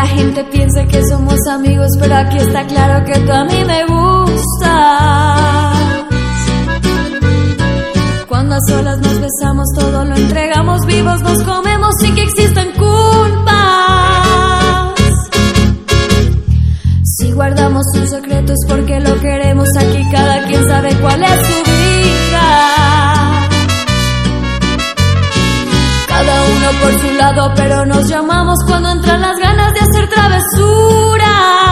la gente piense que somos amigos, pero aquí está claro que tú a mí me gustas. Cuando a solas nos besamos, todo lo entregamos vivos, nos comemos sin que existan culpas. Si guardamos un secreto es porque lo queremos aquí, cada pero nos llamamos cuando entran las ganas de hacer travesuras.